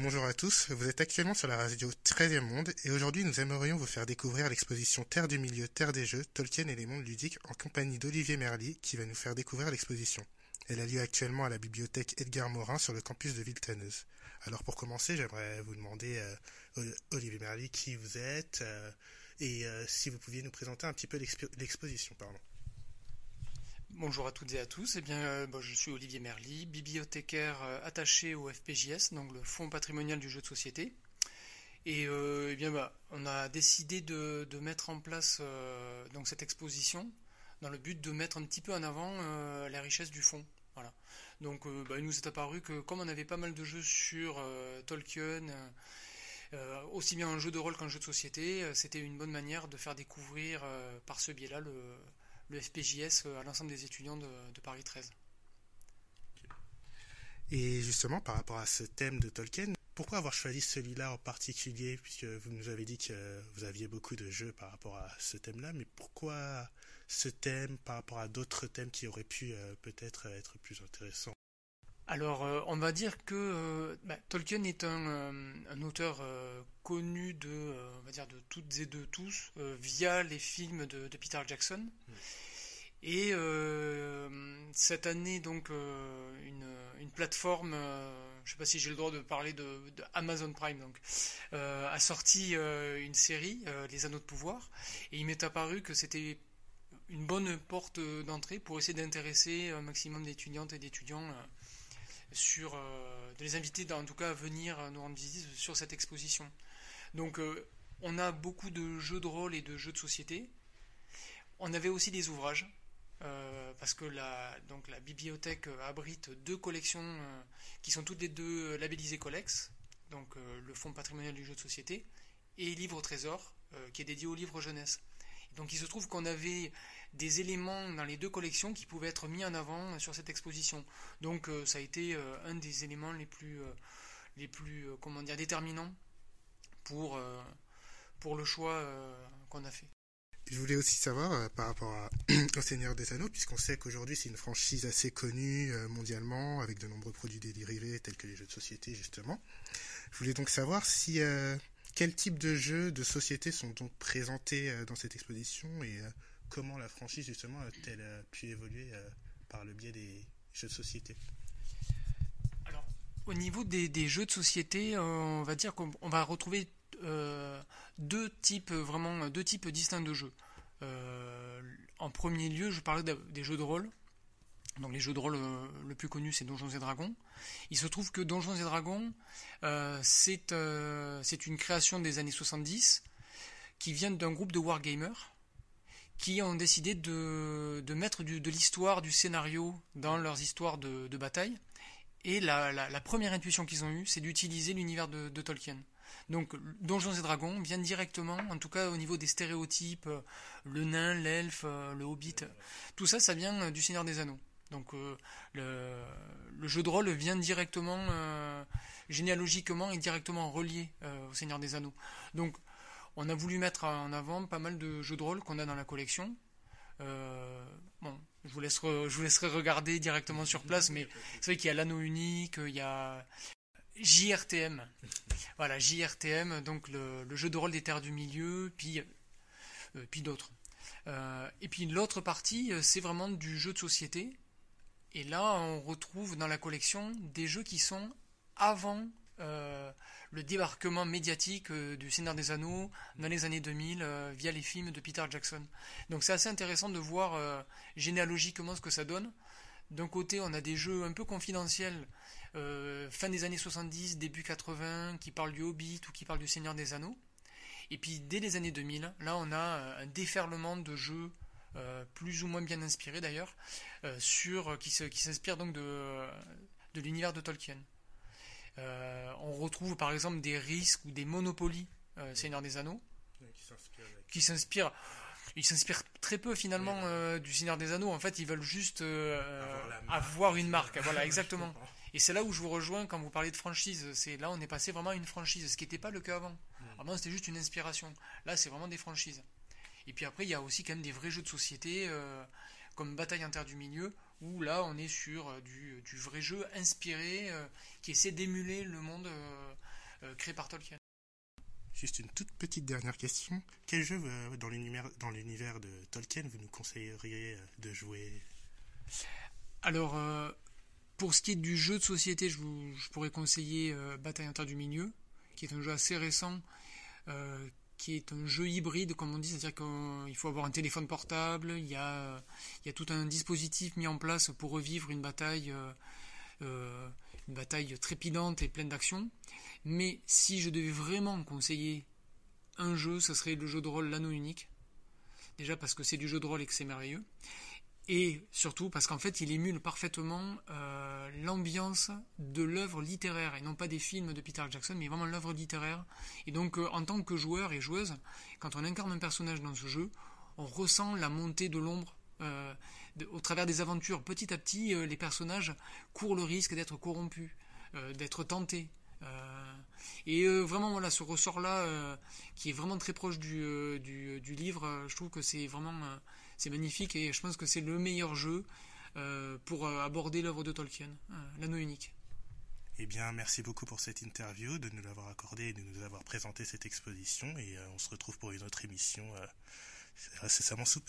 Bonjour à tous, vous êtes actuellement sur la radio 13e Monde et aujourd'hui nous aimerions vous faire découvrir l'exposition Terre du Milieu, Terre des Jeux, Tolkien et les mondes ludiques en compagnie d'Olivier Merly qui va nous faire découvrir l'exposition. Elle a lieu actuellement à la bibliothèque Edgar Morin sur le campus de Villetaneuse. Alors pour commencer, j'aimerais vous demander, euh, Olivier Merly, qui vous êtes euh, et euh, si vous pouviez nous présenter un petit peu l'exposition. Pardon. Bonjour à toutes et à tous. Eh bien, euh, je suis Olivier Merly, bibliothécaire euh, attaché au FPJS, donc le Fonds patrimonial du jeu de société. Et euh, eh bien, bah, on a décidé de, mettre en place donc cette exposition dans le but de mettre un petit peu en avant la richesse du fonds. Voilà. Donc, bah, il nous est apparu que comme on avait pas mal de jeux sur Tolkien, aussi bien un jeu de rôle qu'un jeu de société, c'était une bonne manière de faire découvrir par ce biais-là le le FPJS euh, à l'ensemble des étudiants de, Paris 13. Et justement, par rapport à ce thème de Tolkien, pourquoi avoir choisi celui-là en particulier? Puisque vous nous avez dit que vous aviez beaucoup de jeux par rapport à ce thème-là, mais pourquoi ce thème par rapport à d'autres thèmes qui auraient pu euh, peut-être être plus intéressants? Alors, euh, on va dire que bah, Tolkien est un, auteur connu de, on va dire de toutes et de tous via les films de, Peter Jackson. Hmm. Et euh, cette année, donc, euh, une, plateforme, euh, je ne sais pas si j'ai le droit de parler de, Amazon Prime, donc, a sorti une série, Les Anneaux de Pouvoir, et il m'est apparu que c'était une bonne porte d'entrée pour essayer d'intéresser un maximum d'étudiantes et d'étudiants sur, de les inviter en tout cas à venir nous rendre visite sur cette exposition. Donc, on a beaucoup de jeux de rôle et de jeux de société. On avait aussi des ouvrages euh, parce que la, donc la bibliothèque euh, abrite deux collections euh, qui sont toutes les deux labellisées Colex, donc le Fonds patrimonial du jeu de société, et Livre au Trésor, qui est dédié au livre jeunesse. Donc il se trouve qu'on avait des éléments dans les deux collections qui pouvaient être mis en avant sur cette exposition. Donc ça a été un des éléments les plus, les plus comment dire, déterminants pour, pour le choix qu'on a fait. Je voulais aussi savoir euh, par rapport à, au Seigneur des Anneaux, puisqu'on sait qu'aujourd'hui c'est une franchise assez connue euh, mondialement, avec de nombreux produits dérivés tels que les jeux de société justement. Je voulais donc savoir si euh, quel type de jeux de société sont donc présentés dans cette exposition et comment la franchise justement a-t-elle pu évoluer par le biais des jeux de société? Alors, au niveau des, jeux de société, on va dire qu'on va retrouver euh, deux types vraiment deux types distincts de jeux. Euh, en premier lieu, je parlais des jeux de rôle. Donc les jeux de rôle euh, le plus connu c'est Donjons et Dragons. Il se trouve que Donjons et Dragons c'est c'est une création des années 70 qui vient d'un groupe de wargamers qui ont décidé de, mettre de l'histoire, du scénario dans leurs histoires de, bataille. Et la, première intuition qu'ils ont eue, c'est d'utiliser l'univers de, de Tolkien. Donc Donjons et Dragons vient directement, en tout cas au niveau des stéréotypes, euh, le nain, l'elfe, euh, le hobbit, tout ça, ça vient euh, du Seigneur des Anneaux. Donc le, jeu de rôle vient directement, généalogiquement et directement relié au Seigneur des Anneaux. Donc on a voulu mettre en avant pas mal de jeux de rôle qu'on a dans la collection. bon, je vous, laisserai, regarder directement sur place, mais c'est vrai qu'il y a l'anneau unique, il y a JRTM. Voilà, JRTM, donc le, jeu de rôle des terres du milieu, puis, euh, d'autres. Euh, et puis l'autre partie, euh, c'est vraiment du jeu de société. Et là, on retrouve dans la collection des jeux qui sont avant le débarquement médiatique du Seigneur des Anneaux dans les années 2000 via les films de Peter Jackson. Donc c'est assez intéressant de voir généalogiquement ce que ça donne. D'un côté, on a des jeux un peu confidentiels euh, fin des années 70, début 80, qui parle du Hobbit ou qui parle du Seigneur des Anneaux. Et puis dès les années 2000, là on a euh, un déferlement de jeux euh, plus ou moins bien inspirés d'ailleurs, sur qui, qui s'inspire donc de, de l'univers de Tolkien. on retrouve par exemple des risques ou des monopolies Seigneur des Anneaux, qui s'inspirent ils s'inspirent très peu finalement du Seigneur des Anneaux. En fait, ils veulent juste avoir, une marque. voilà, exactement. Et c'est là où je vous rejoins quand vous parlez de franchise. C'est là on est passé vraiment à une franchise, ce qui n'était pas le cas avant. Hmm. Avant c'était juste une inspiration. Là c'est vraiment des franchises. Et puis après il y a aussi quand même des vrais jeux de société euh, comme Bataille en Terre du Milieu où là on est sur euh, du, vrai jeu inspiré euh, qui essaie d'émuler le monde créés par Tolkien. Juste une toute petite dernière question. Quel jeu dans l'univers de Tolkien vous nous conseilleriez de jouer? Alors, pour ce qui est du jeu de société, je, pourrais conseiller Bataille en Terre du Milieu, qui est un jeu assez récent, qui est un jeu hybride, comme on dit, c'est-à-dire qu'il faut avoir un téléphone portable, il y, a, tout un dispositif mis en place pour revivre une bataille, euh, euh, une bataille trépidante et pleine d'action. Mais si je devais vraiment conseiller un jeu, ce serait le jeu de rôle L'Anneau Unique. Déjà parce que c'est du jeu de rôle et que c'est merveilleux et surtout parce qu'en fait il émule parfaitement euh, l'ambiance de l'œuvre littéraire et non pas des films de Peter Jackson mais vraiment l'œuvre littéraire. Et donc euh, en tant que joueur et joueuse quand on incarne un personnage dans ce jeu on ressent la montée de l'ombre euh, au travers des aventures. Petit à petit les personnages courent le risque d'être corrompus d'être tentés et vraiment voilà ce ressort là qui est vraiment très proche du, du livre je trouve que c'est vraiment c'est magnifique et je pense que c'est le meilleur jeu euh, pour euh, aborder l'œuvre de Tolkien, euh, l'anneau unique. Eh bien, merci beaucoup pour cette interview, de nous l'avoir accordé et de nous avoir présenté cette exposition. Et on se retrouve pour une autre émission récemment sous